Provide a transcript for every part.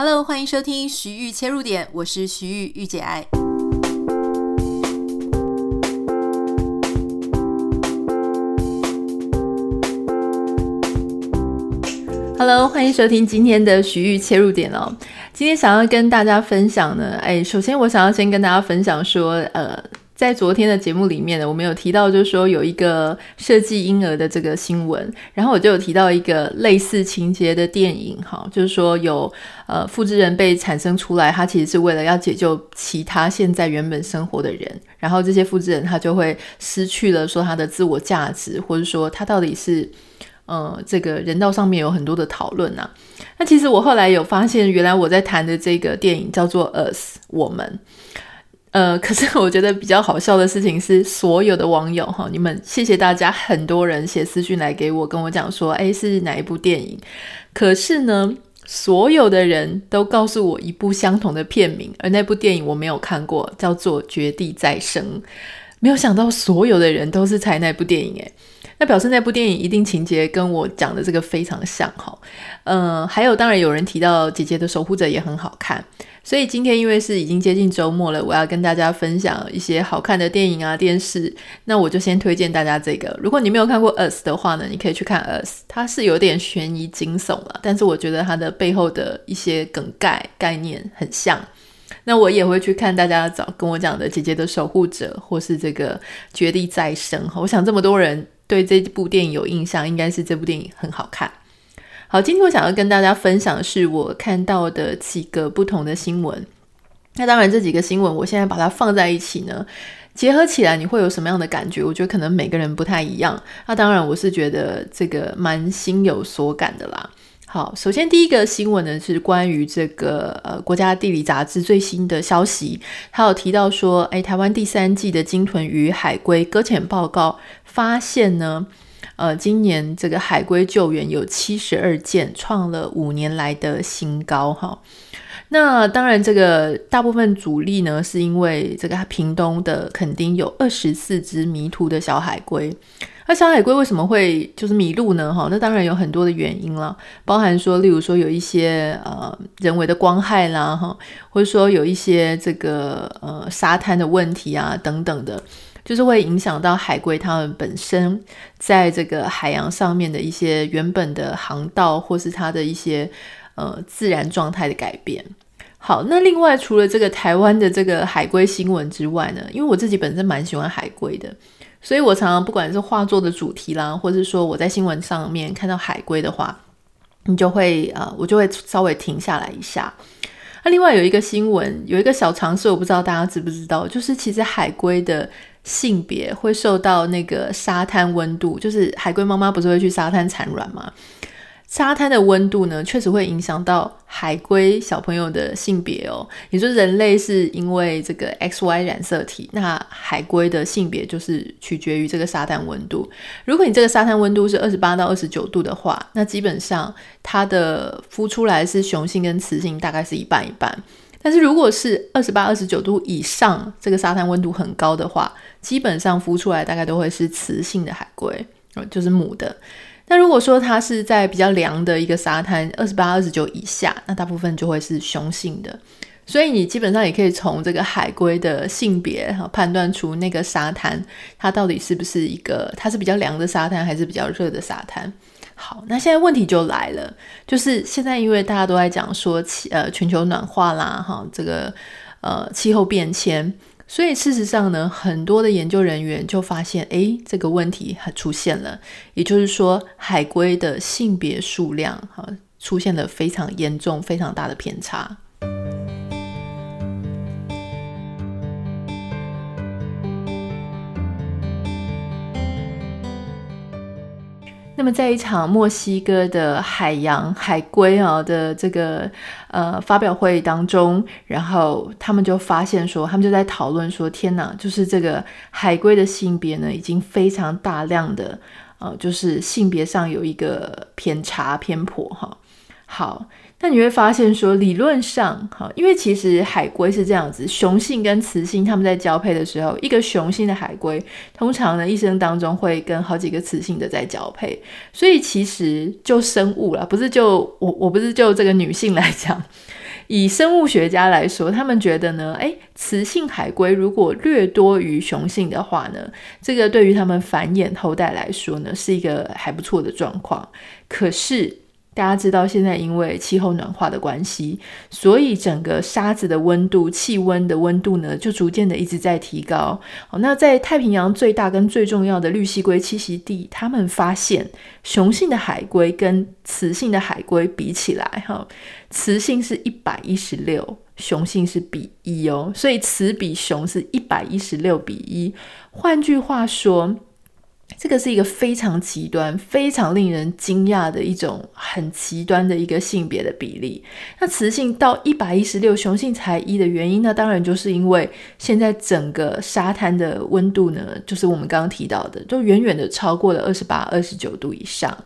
Hello，欢迎收听徐玉切入点，我是徐豫御姐爱。Hello，欢迎收听今天的徐玉切入点哦。今天想要跟大家分享呢，哎，首先我想要先跟大家分享说，呃。在昨天的节目里面呢，我们有提到，就是说有一个设计婴儿的这个新闻，然后我就有提到一个类似情节的电影，哈，就是说有呃复制人被产生出来，他其实是为了要解救其他现在原本生活的人，然后这些复制人他就会失去了说他的自我价值，或者说他到底是呃这个人道上面有很多的讨论呐。那其实我后来有发现，原来我在谈的这个电影叫做《Us》，我们。呃，可是我觉得比较好笑的事情是，所有的网友哈，你们谢谢大家，很多人写私讯来给我，跟我讲说，诶，是哪一部电影？可是呢，所有的人都告诉我一部相同的片名，而那部电影我没有看过，叫做《绝地再生》。没有想到所有的人都是猜那部电影，诶，那表示那部电影一定情节跟我讲的这个非常像哈。嗯、还有当然有人提到《姐姐的守护者》也很好看。所以今天因为是已经接近周末了，我要跟大家分享一些好看的电影啊、电视。那我就先推荐大家这个。如果你没有看过《Us》的话呢，你可以去看《Us》，它是有点悬疑惊悚了，但是我觉得它的背后的一些梗概概念很像。那我也会去看大家早跟我讲的《姐姐的守护者》或是这个《绝地再生》。哈我想这么多人对这部电影有印象，应该是这部电影很好看。好，今天我想要跟大家分享的是我看到的几个不同的新闻。那当然，这几个新闻我现在把它放在一起呢，结合起来你会有什么样的感觉？我觉得可能每个人不太一样。那当然，我是觉得这个蛮心有所感的啦。好，首先第一个新闻呢是关于这个呃国家地理杂志最新的消息，它有提到说，哎，台湾第三季的鲸豚与海龟搁浅报告发现呢。呃，今年这个海龟救援有七十二件，创了五年来的新高哈。那当然，这个大部分主力呢，是因为这个屏东的垦丁有二十四只迷途的小海龟。那小海龟为什么会就是迷路呢？哈，那当然有很多的原因了，包含说，例如说有一些呃人为的光害啦，哈，或者说有一些这个呃沙滩的问题啊等等的。就是会影响到海龟它们本身在这个海洋上面的一些原本的航道，或是它的一些呃自然状态的改变。好，那另外除了这个台湾的这个海龟新闻之外呢，因为我自己本身蛮喜欢海龟的，所以我常常不管是画作的主题啦，或是说我在新闻上面看到海龟的话，你就会呃，我就会稍微停下来一下。那另外有一个新闻，有一个小常识，我不知道大家知不知道，就是其实海龟的。性别会受到那个沙滩温度，就是海龟妈妈不是会去沙滩产卵吗？沙滩的温度呢，确实会影响到海龟小朋友的性别哦。你说人类是因为这个 XY 染色体，那海龟的性别就是取决于这个沙滩温度。如果你这个沙滩温度是二十八到二十九度的话，那基本上它的孵出来是雄性跟雌性大概是一半一半。但是如果是二十八、二十九度以上，这个沙滩温度很高的话，基本上孵出来大概都会是雌性的海龟，就是母的。那如果说它是在比较凉的一个沙滩，二十八、二十九以下，那大部分就会是雄性的。所以你基本上也可以从这个海龟的性别哈判断出那个沙滩它到底是不是一个，它是比较凉的沙滩还是比较热的沙滩。好，那现在问题就来了，就是现在因为大家都在讲说气呃全球暖化啦，哈，这个呃气候变迁，所以事实上呢，很多的研究人员就发现，哎，这个问题还出现了，也就是说，海龟的性别数量哈出现了非常严重、非常大的偏差。那么，在一场墨西哥的海洋海龟啊的这个呃发表会当中，然后他们就发现说，他们就在讨论说，天哪，就是这个海龟的性别呢，已经非常大量的呃，就是性别上有一个偏差偏颇哈。好。那你会发现说，理论上，哈，因为其实海龟是这样子，雄性跟雌性他们在交配的时候，一个雄性的海龟通常呢一生当中会跟好几个雌性的在交配，所以其实就生物啦，不是就我我不是就这个女性来讲，以生物学家来说，他们觉得呢，诶，雌性海龟如果略多于雄性的话呢，这个对于他们繁衍后代来说呢，是一个还不错的状况。可是，大家知道，现在因为气候暖化的关系，所以整个沙子的温度、气温的温度呢，就逐渐的一直在提高。好，那在太平洋最大跟最重要的绿蠵龟栖息地，他们发现雄性的海龟跟雌性的海龟比起来，哈，雌性是一百一十六，雄性是比一哦，所以雌比雄是一百一十六比一。换句话说，这个是一个非常极端、非常令人惊讶的一种很极端的一个性别的比例。那雌性到一百一十六，雄性才一的原因，呢当然就是因为现在整个沙滩的温度呢，就是我们刚刚提到的，都远远的超过了二十八、二十九度以上。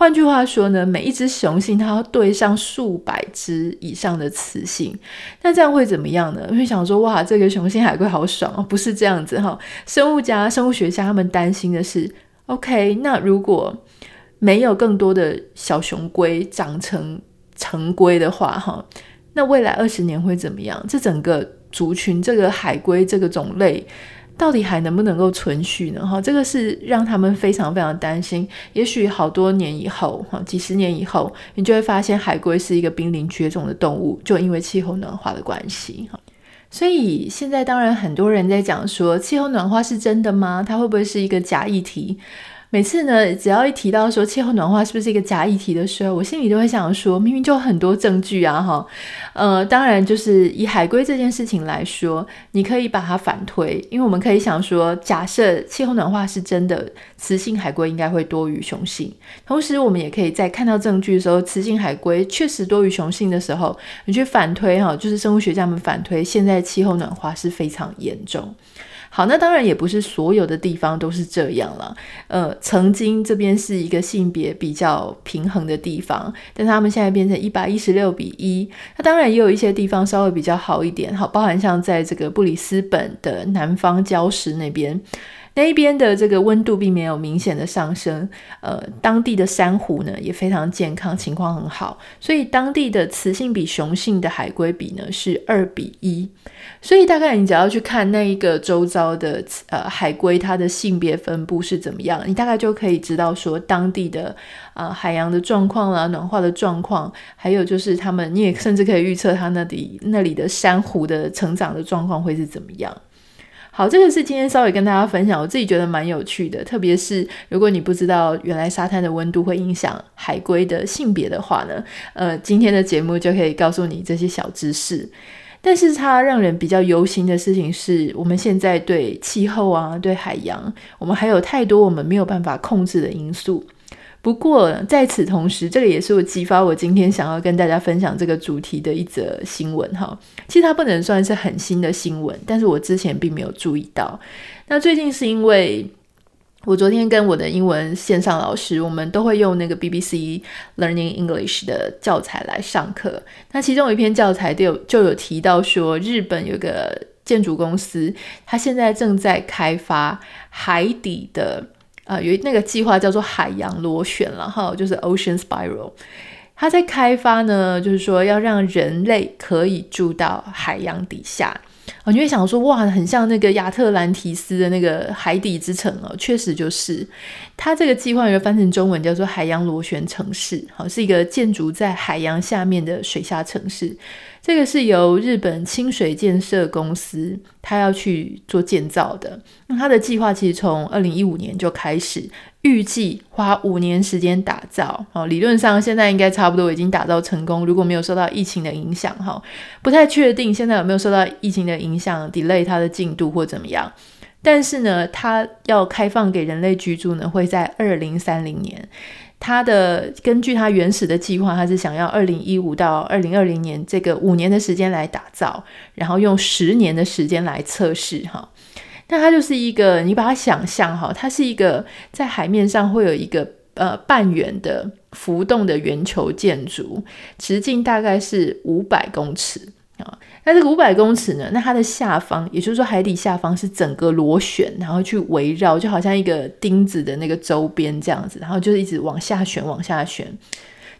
换句话说呢，每一只雄性它要对上数百只以上的雌性，那这样会怎么样呢？会想说，哇，这个雄性海龟好爽哦，不是这样子哈。生物家、生物学家他们担心的是，OK，那如果没有更多的小雄龟长成成龟的话，哈，那未来二十年会怎么样？这整个族群，这个海龟这个种类。到底还能不能够存续呢？哈，这个是让他们非常非常担心。也许好多年以后，哈，几十年以后，你就会发现海龟是一个濒临绝种的动物，就因为气候暖化的关系，哈。所以现在当然很多人在讲说，气候暖化是真的吗？它会不会是一个假议题？每次呢，只要一提到说气候暖化是不是一个假议题的时候，我心里都会想说，明明就很多证据啊，哈，呃，当然就是以海龟这件事情来说，你可以把它反推，因为我们可以想说，假设气候暖化是真的，雌性海龟应该会多于雄性，同时我们也可以在看到证据的时候，雌性海龟确实多于雄性的时候，你去反推哈，就是生物学家们反推，现在气候暖化是非常严重。好，那当然也不是所有的地方都是这样了。呃，曾经这边是一个性别比较平衡的地方，但他们现在变成一百一十六比一。那当然也有一些地方稍微比较好一点，好，包含像在这个布里斯本的南方礁石那边。那边的这个温度并没有明显的上升，呃，当地的珊瑚呢也非常健康，情况很好，所以当地的雌性比雄性的海龟比呢是二比一，所以大概你只要去看那一个周遭的呃海龟它的性别分布是怎么样，你大概就可以知道说当地的啊、呃、海洋的状况啦、暖化的状况，还有就是他们你也甚至可以预测它那里那里的珊瑚的成长的状况会是怎么样。好，这个是今天稍微跟大家分享，我自己觉得蛮有趣的。特别是如果你不知道原来沙滩的温度会影响海龟的性别的话呢，呃，今天的节目就可以告诉你这些小知识。但是它让人比较忧心的事情是，我们现在对气候啊，对海洋，我们还有太多我们没有办法控制的因素。不过在此同时，这个也是我激发我今天想要跟大家分享这个主题的一则新闻哈。其实它不能算是很新的新闻，但是我之前并没有注意到。那最近是因为我昨天跟我的英文线上老师，我们都会用那个 BBC Learning English 的教材来上课。那其中有一篇教材就有就有提到说，日本有个建筑公司，它现在正在开发海底的。啊、呃，有那个计划叫做海洋螺旋了哈，就是 Ocean Spiral。它在开发呢，就是说要让人类可以住到海洋底下。哦，你会想说，哇，很像那个亚特兰提斯的那个海底之城哦，确实就是。它这个计划有翻成中文叫做海洋螺旋城市，好，是一个建筑在海洋下面的水下城市。这个是由日本清水建设公司，他要去做建造的。那他的计划其实从二零一五年就开始，预计花五年时间打造。哦，理论上现在应该差不多已经打造成功，如果没有受到疫情的影响，哈，不太确定现在有没有受到疫情的影响，delay 它的进度或怎么样。但是呢，它要开放给人类居住呢，会在二零三零年。它的根据它原始的计划，它是想要二零一五到二零二零年这个五年的时间来打造，然后用十年的时间来测试哈。那它就是一个，你把它想象哈，它是一个在海面上会有一个呃半圆的浮动的圆球建筑，直径大概是五百公尺。那这个五百公尺呢？那它的下方，也就是说海底下方是整个螺旋，然后去围绕，就好像一个钉子的那个周边这样子，然后就是一直往下旋，往下旋，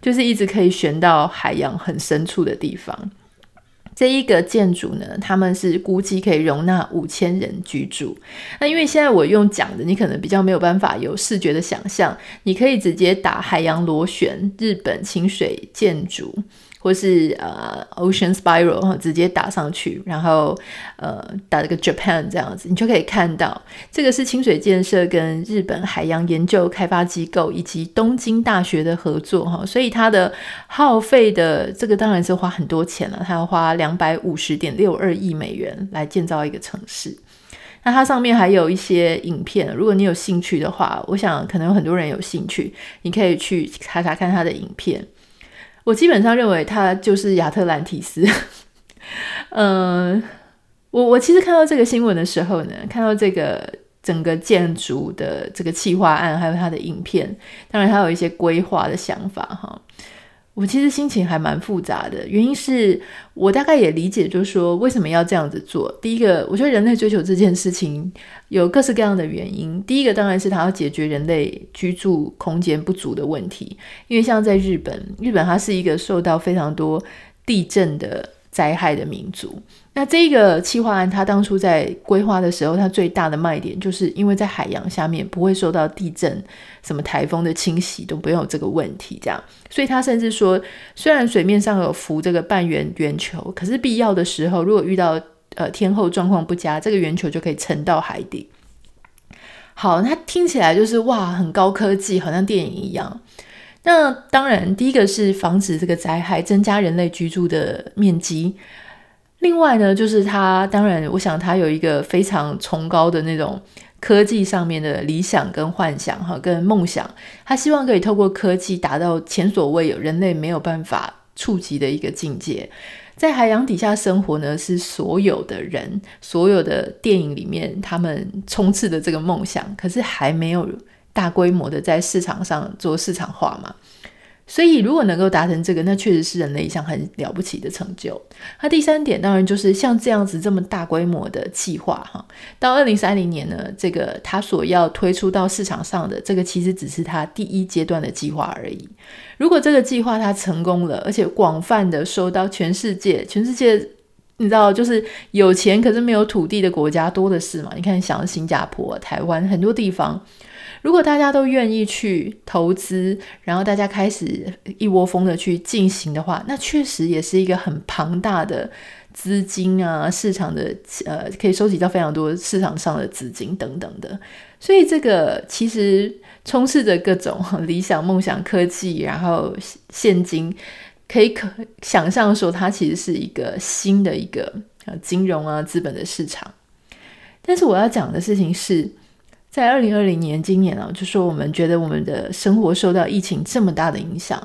就是一直可以旋到海洋很深处的地方。这一个建筑呢，他们是估计可以容纳五千人居住。那因为现在我用讲的，你可能比较没有办法有视觉的想象，你可以直接打海洋螺旋日本清水建筑。或是呃，Ocean Spiral 哈，直接打上去，然后呃，打了个 Japan 这样子，你就可以看到这个是清水建设跟日本海洋研究开发机构以及东京大学的合作哈，所以它的耗费的这个当然是花很多钱了，它要花两百五十点六二亿美元来建造一个城市。那它上面还有一些影片，如果你有兴趣的话，我想可能有很多人有兴趣，你可以去查查看它的影片。我基本上认为他就是亚特兰提斯。嗯、我我其实看到这个新闻的时候呢，看到这个整个建筑的这个企划案，还有它的影片，当然它有一些规划的想法哈。我其实心情还蛮复杂的，原因是我大概也理解，就是说为什么要这样子做。第一个，我觉得人类追求这件事情有各式各样的原因。第一个当然是它要解决人类居住空间不足的问题，因为像在日本，日本它是一个受到非常多地震的灾害的民族。那这个企划案，它当初在规划的时候，它最大的卖点就是因为在海洋下面不会受到地震、什么台风的侵袭，都不用有这个问题。这样，所以他甚至说，虽然水面上有浮这个半圆圆球，可是必要的时候，如果遇到呃天候状况不佳，这个圆球就可以沉到海底。好，它听起来就是哇，很高科技，好像电影一样。那当然，第一个是防止这个灾害，增加人类居住的面积。另外呢，就是他当然，我想他有一个非常崇高的那种科技上面的理想跟幻想哈，跟梦想。他希望可以透过科技达到前所未有、人类没有办法触及的一个境界。在海洋底下生活呢，是所有的人、所有的电影里面他们充斥的这个梦想，可是还没有大规模的在市场上做市场化嘛。所以，如果能够达成这个，那确实是人类一项很了不起的成就。那第三点，当然就是像这样子这么大规模的计划，哈，到二零三零年呢，这个他所要推出到市场上的这个，其实只是他第一阶段的计划而已。如果这个计划它成功了，而且广泛的收到全世界，全世界你知道，就是有钱可是没有土地的国家多的是嘛？你看，像新加坡、台湾很多地方。如果大家都愿意去投资，然后大家开始一窝蜂的去进行的话，那确实也是一个很庞大的资金啊，市场的呃，可以收集到非常多市场上的资金等等的。所以这个其实充斥着各种理想、梦想、科技，然后现金，可以可想象说，它其实是一个新的一个金融啊资本的市场。但是我要讲的事情是。在二零二零年，今年啊，就说我们觉得我们的生活受到疫情这么大的影响，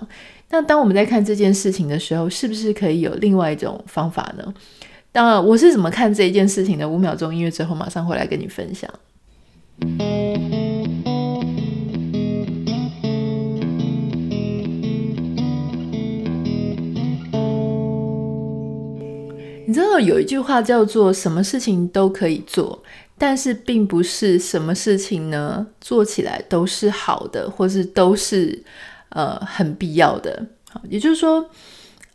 那当我们在看这件事情的时候，是不是可以有另外一种方法呢？当然，我是怎么看这一件事情的？五秒钟音乐之后，马上回来跟你分享。你知道有一句话叫做“什么事情都可以做”。但是并不是什么事情呢，做起来都是好的，或是都是呃很必要的。也就是说，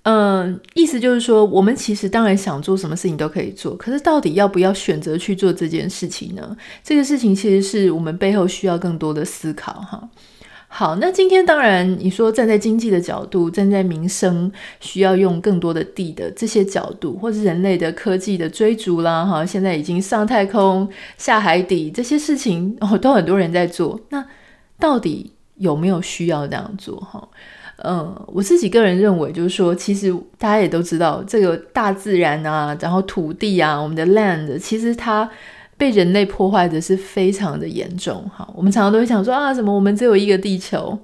嗯、意思就是说，我们其实当然想做什么事情都可以做，可是到底要不要选择去做这件事情呢？这个事情其实是我们背后需要更多的思考哈。好，那今天当然你说站在经济的角度，站在民生需要用更多的地的这些角度，或是人类的科技的追逐啦，哈，现在已经上太空、下海底这些事情哦，都很多人在做。那到底有没有需要这样做？哈，嗯，我自己个人认为，就是说，其实大家也都知道，这个大自然啊，然后土地啊，我们的 land，其实它。被人类破坏的是非常的严重，哈，我们常常都会想说啊，什么我们只有一个地球，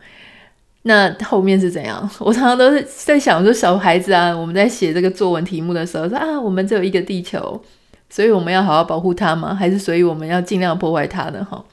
那后面是怎样？我常常都是在想说，小孩子啊，我们在写这个作文题目的时候说啊，我们只有一个地球，所以我们要好好保护它吗？还是所以我们要尽量破坏它呢？哈。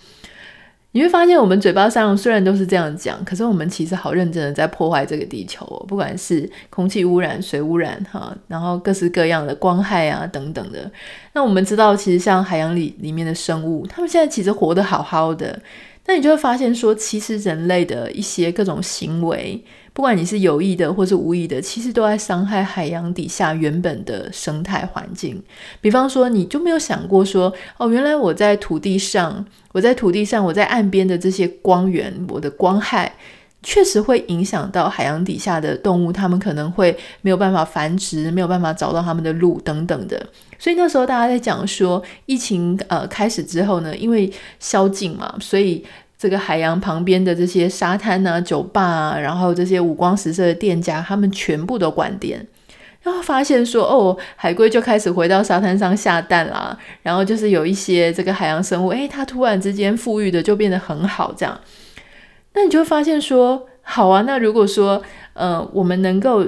你会发现，我们嘴巴上虽然都是这样讲，可是我们其实好认真的在破坏这个地球哦。不管是空气污染、水污染，哈，然后各式各样的光害啊等等的。那我们知道，其实像海洋里里面的生物，他们现在其实活得好好的。那你就会发现说，其实人类的一些各种行为，不管你是有意的或是无意的，其实都在伤害海洋底下原本的生态环境。比方说，你就没有想过说，哦，原来我在土地上，我在土地上，我在岸边的这些光源，我的光害，确实会影响到海洋底下的动物，它们可能会没有办法繁殖，没有办法找到它们的路等等的。所以那时候大家在讲说，疫情呃开始之后呢，因为宵禁嘛，所以这个海洋旁边的这些沙滩啊、酒吧啊，然后这些五光十色的店家，他们全部都关店，然后发现说，哦，海龟就开始回到沙滩上下蛋啦，然后就是有一些这个海洋生物，诶，它突然之间富裕的就变得很好，这样。那你就会发现说，好啊，那如果说，呃，我们能够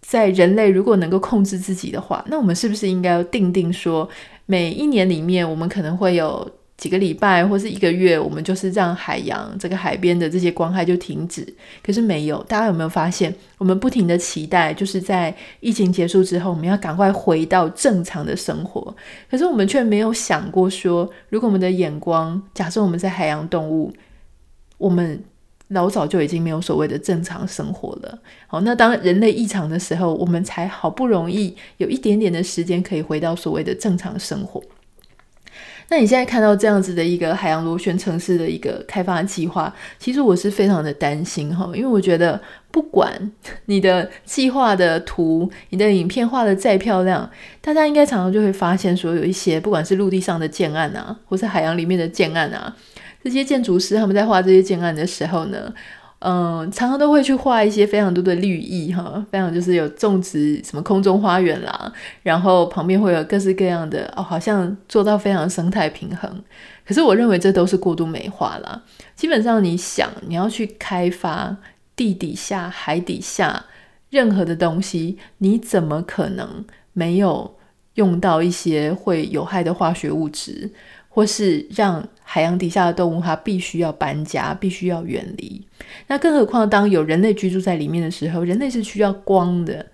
在人类如果能够控制自己的话，那我们是不是应该要定定说，每一年里面我们可能会有几个礼拜或是一个月，我们就是让海洋这个海边的这些光害就停止？可是没有，大家有没有发现，我们不停的期待，就是在疫情结束之后，我们要赶快回到正常的生活。可是我们却没有想过说，如果我们的眼光，假设我们在海洋动物，我们。老早就已经没有所谓的正常生活了。好，那当人类异常的时候，我们才好不容易有一点点的时间可以回到所谓的正常生活。那你现在看到这样子的一个海洋螺旋城市的一个开发计划，其实我是非常的担心哈，因为我觉得不管 你的计划的图、你的影片画得再漂亮，大家应该常常就会发现说，有一些不管是陆地上的建案啊，或是海洋里面的建案啊。这些建筑师他们在画这些建案的时候呢，嗯，常常都会去画一些非常多的绿意哈，非常就是有种植什么空中花园啦，然后旁边会有各式各样的哦，好像做到非常生态平衡。可是我认为这都是过度美化啦。基本上你想你要去开发地底下、海底下任何的东西，你怎么可能没有用到一些会有害的化学物质？或是让海洋底下的动物它必须要搬家，必须要远离。那更何况当有人类居住在里面的时候，人类是需要光的。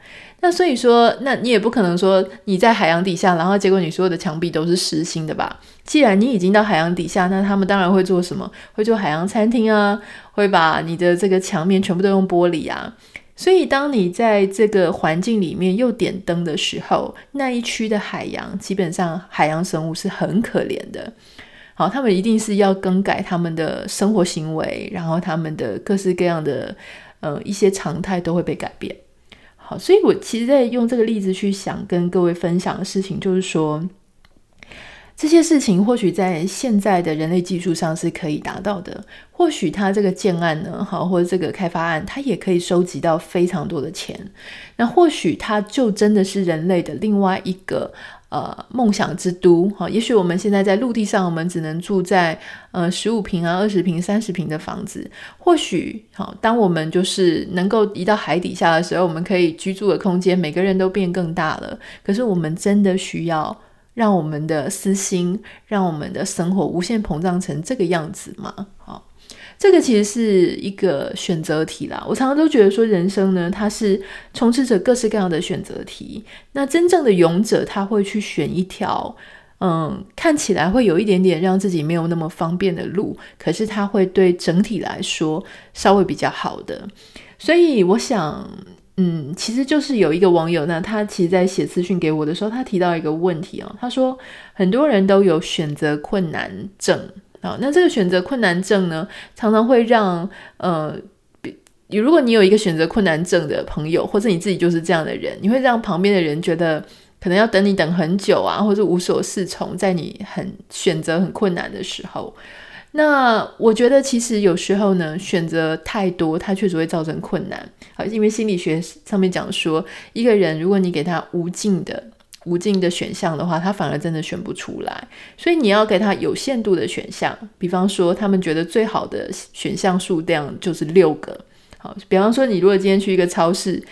那所以说，那你也不可能说你在海洋底下，然后结果你所有的墙壁都是实心的吧？既然你已经到海洋底下，那他们当然会做什么？会做海洋餐厅啊，会把你的这个墙面全部都用玻璃啊。所以，当你在这个环境里面又点灯的时候，那一区的海洋基本上海洋生物是很可怜的。好，他们一定是要更改他们的生活行为，然后他们的各式各样的呃一些常态都会被改变。好，所以我其实在用这个例子去想跟各位分享的事情，就是说。这些事情或许在现在的人类技术上是可以达到的，或许他这个建案呢，好，或者这个开发案，它也可以收集到非常多的钱。那或许它就真的是人类的另外一个呃梦想之都，哈。也许我们现在在陆地上，我们只能住在呃十五平啊、二十平、三十平的房子。或许好，当我们就是能够移到海底下的时候，我们可以居住的空间，每个人都变更大了。可是我们真的需要。让我们的私心，让我们的生活无限膨胀成这个样子吗？这个其实是一个选择题啦。我常常都觉得说，人生呢，它是充斥着各式各样的选择题。那真正的勇者，他会去选一条，嗯，看起来会有一点点让自己没有那么方便的路，可是他会对整体来说稍微比较好的。所以我想。嗯，其实就是有一个网友呢，他其实在写资讯给我的时候，他提到一个问题哦，他说很多人都有选择困难症啊，那这个选择困难症呢，常常会让呃，如果你有一个选择困难症的朋友，或者你自己就是这样的人，你会让旁边的人觉得可能要等你等很久啊，或者无所适从，在你很选择很困难的时候。那我觉得，其实有时候呢，选择太多，它确实会造成困难。好，因为心理学上面讲说，一个人如果你给他无尽的、无尽的选项的话，他反而真的选不出来。所以你要给他有限度的选项，比方说，他们觉得最好的选项数量就是六个。好，比方说，你如果今天去一个超市，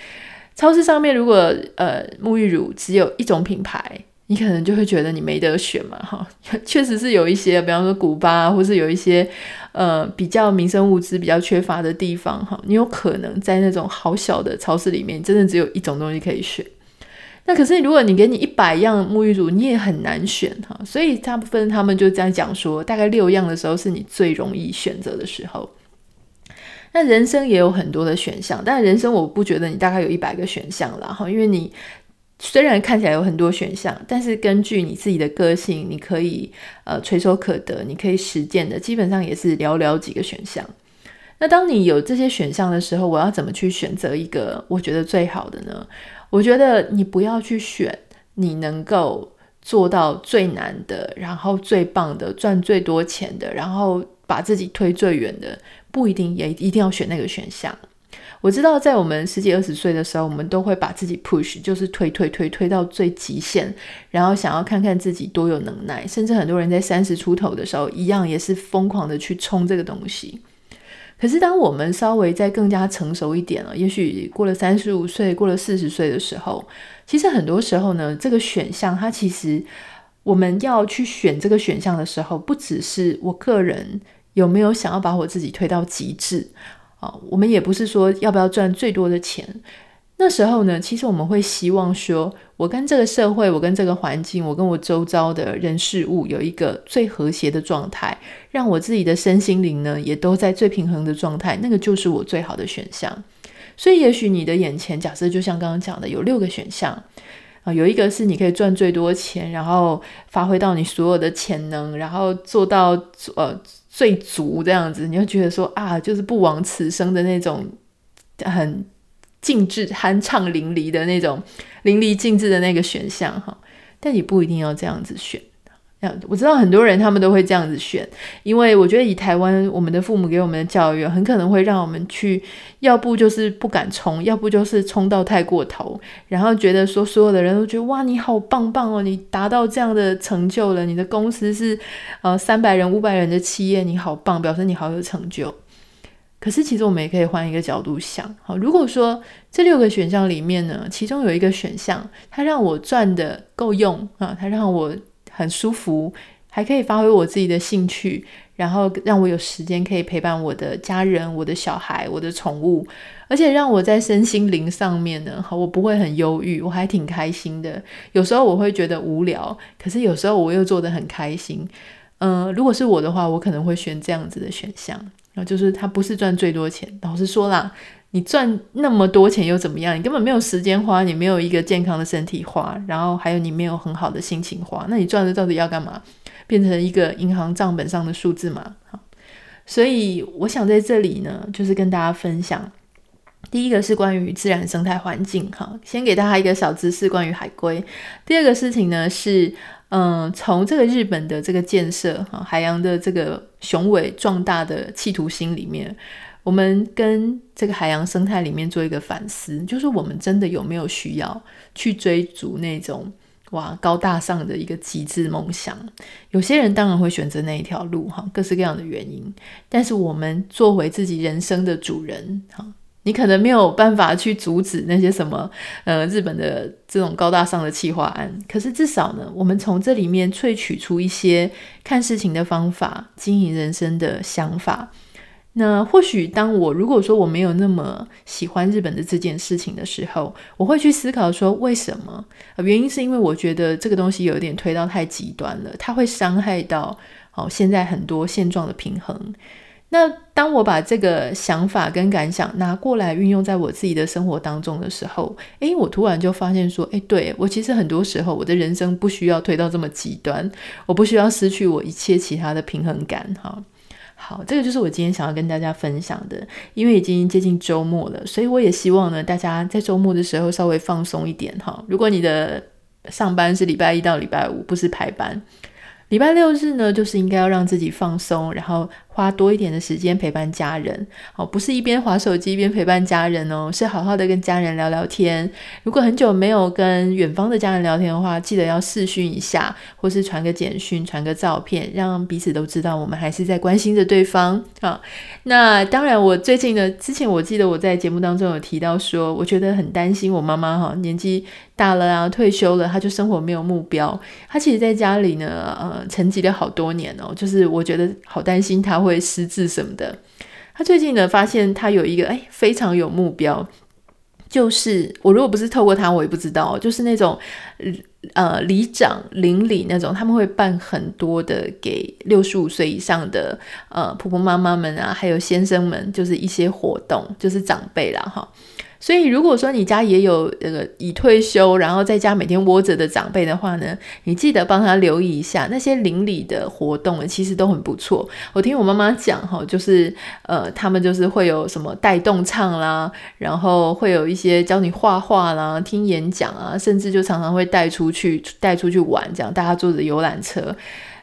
超市上面如果呃沐浴乳只有一种品牌。你可能就会觉得你没得选嘛，哈，确实是有一些，比方说古巴，或是有一些呃比较民生物资比较缺乏的地方，哈，你有可能在那种好小的超市里面，真的只有一种东西可以选。那可是如果你给你一百样沐浴乳，你也很难选，哈。所以大部分他们就这样讲说，大概六样的时候是你最容易选择的时候。那人生也有很多的选项，但人生我不觉得你大概有一百个选项了哈，因为你虽然看起来有很多选项，但是根据你自己的个性，你可以呃垂手可得，你可以实践的，基本上也是寥寥几个选项。那当你有这些选项的时候，我要怎么去选择一个我觉得最好的呢？我觉得你不要去选你能够做到最难的，然后最棒的，赚最多钱的，然后把自己推最远的，不一定也一定要选那个选项。我知道在我们十几二十岁的时候，我们都会把自己 push，就是推推推推到最极限，然后想要看看自己多有能耐。甚至很多人在三十出头的时候，一样也是疯狂的去冲这个东西。可是，当我们稍微再更加成熟一点了，也许过了三十五岁，过了四十岁的时候，其实很多时候呢，这个选项它其实我们要去选这个选项的时候，不只是我个人有没有想要把我自己推到极致啊，我们也不是说要不要赚最多的钱。那时候呢，其实我们会希望说，我跟这个社会，我跟这个环境，我跟我周遭的人事物有一个最和谐的状态，让我自己的身心灵呢也都在最平衡的状态，那个就是我最好的选项。所以，也许你的眼前，假设就像刚刚讲的，有六个选项啊，有一个是你可以赚最多钱，然后发挥到你所有的潜能，然后做到呃最足这样子，你会觉得说啊，就是不枉此生的那种很。尽致酣畅淋漓的那种淋漓尽致的那个选项哈，但你不一定要这样子选。我知道很多人他们都会这样子选，因为我觉得以台湾我们的父母给我们的教育，很可能会让我们去，要不就是不敢冲，要不就是冲到太过头，然后觉得说所有的人都觉得哇，你好棒棒哦，你达到这样的成就了，你的公司是呃三百人五百人的企业，你好棒，表示你好有成就。可是，其实我们也可以换一个角度想，好，如果说这六个选项里面呢，其中有一个选项，它让我赚得够用啊，它让我很舒服，还可以发挥我自己的兴趣，然后让我有时间可以陪伴我的家人、我的小孩、我的宠物，而且让我在身心灵上面呢，好，我不会很忧郁，我还挺开心的。有时候我会觉得无聊，可是有时候我又做得很开心。嗯、如果是我的话，我可能会选这样子的选项。然后就是他不是赚最多钱，老实说啦，你赚那么多钱又怎么样？你根本没有时间花，你没有一个健康的身体花，然后还有你没有很好的心情花，那你赚的到底要干嘛？变成一个银行账本上的数字嘛？好，所以我想在这里呢，就是跟大家分享，第一个是关于自然生态环境，哈，先给大家一个小知识关于海龟。第二个事情呢是。嗯，从这个日本的这个建设哈，海洋的这个雄伟壮大的企图心里面，我们跟这个海洋生态里面做一个反思，就是我们真的有没有需要去追逐那种哇高大上的一个极致梦想？有些人当然会选择那一条路哈，各式各样的原因。但是我们作为自己人生的主人哈。你可能没有办法去阻止那些什么，呃，日本的这种高大上的企划案。可是至少呢，我们从这里面萃取出一些看事情的方法、经营人生的想法。那或许当我如果说我没有那么喜欢日本的这件事情的时候，我会去思考说为什么？原因是因为我觉得这个东西有点推到太极端了，它会伤害到哦现在很多现状的平衡。那当我把这个想法跟感想拿过来运用在我自己的生活当中的时候，诶，我突然就发现说，诶，对，我其实很多时候我的人生不需要推到这么极端，我不需要失去我一切其他的平衡感。哈，好，这个就是我今天想要跟大家分享的。因为已经接近周末了，所以我也希望呢，大家在周末的时候稍微放松一点。哈，如果你的上班是礼拜一到礼拜五，不是排班，礼拜六日呢，就是应该要让自己放松，然后。花多一点的时间陪伴家人，哦，不是一边滑手机一边陪伴家人哦，是好好的跟家人聊聊天。如果很久没有跟远方的家人聊天的话，记得要视讯一下，或是传个简讯、传个照片，让彼此都知道我们还是在关心着对方啊。那当然，我最近呢，之前我记得我在节目当中有提到说，我觉得很担心我妈妈哈，年纪大了啊，退休了，她就生活没有目标。她其实在家里呢，呃，沉寂了好多年哦，就是我觉得好担心她。会失智什么的，他最近呢发现他有一个哎非常有目标，就是我如果不是透过他，我也不知道，就是那种呃里长邻里那种，他们会办很多的给六十五岁以上的呃婆婆妈妈们啊，还有先生们，就是一些活动，就是长辈啦哈。所以，如果说你家也有那个已退休，然后在家每天窝着的长辈的话呢，你记得帮他留意一下那些邻里的活动，其实都很不错。我听我妈妈讲哈，就是呃，他们就是会有什么带动唱啦，然后会有一些教你画画啦、听演讲啊，甚至就常常会带出去带出去玩，这样大家坐着游览车。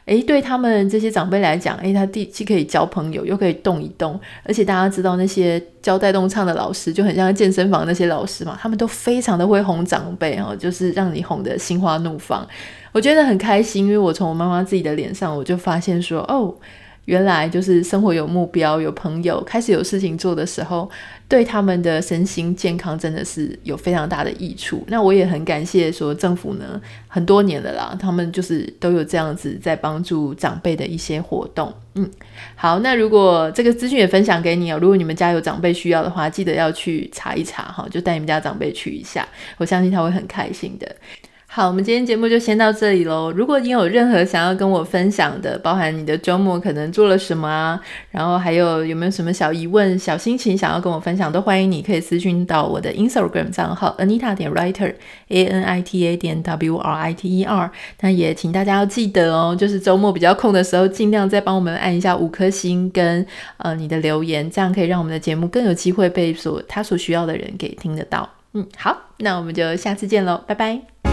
诶，对他们这些长辈来讲，诶，他既既可以交朋友，又可以动一动，而且大家知道那些教带动唱的老师，就很像健身房那些老师嘛，他们都非常的会哄长辈哦，就是让你哄得心花怒放。我觉得很开心，因为我从我妈妈自己的脸上，我就发现说，哦。原来就是生活有目标、有朋友，开始有事情做的时候，对他们的身心健康真的是有非常大的益处。那我也很感谢说政府呢，很多年了啦，他们就是都有这样子在帮助长辈的一些活动。嗯，好，那如果这个资讯也分享给你哦，如果你们家有长辈需要的话，记得要去查一查哈，就带你们家长辈去一下，我相信他会很开心的。好，我们今天节目就先到这里喽。如果你有任何想要跟我分享的，包含你的周末可能做了什么啊，然后还有有没有什么小疑问、小心情想要跟我分享，都欢迎你可以私讯到我的 Instagram 账号 Anita 点 Writer，A N I T A 点 W R I T E R。那也请大家要记得哦，就是周末比较空的时候，尽量再帮我们按一下五颗星跟呃你的留言，这样可以让我们的节目更有机会被所他所需要的人给听得到。嗯，好，那我们就下次见喽，拜拜。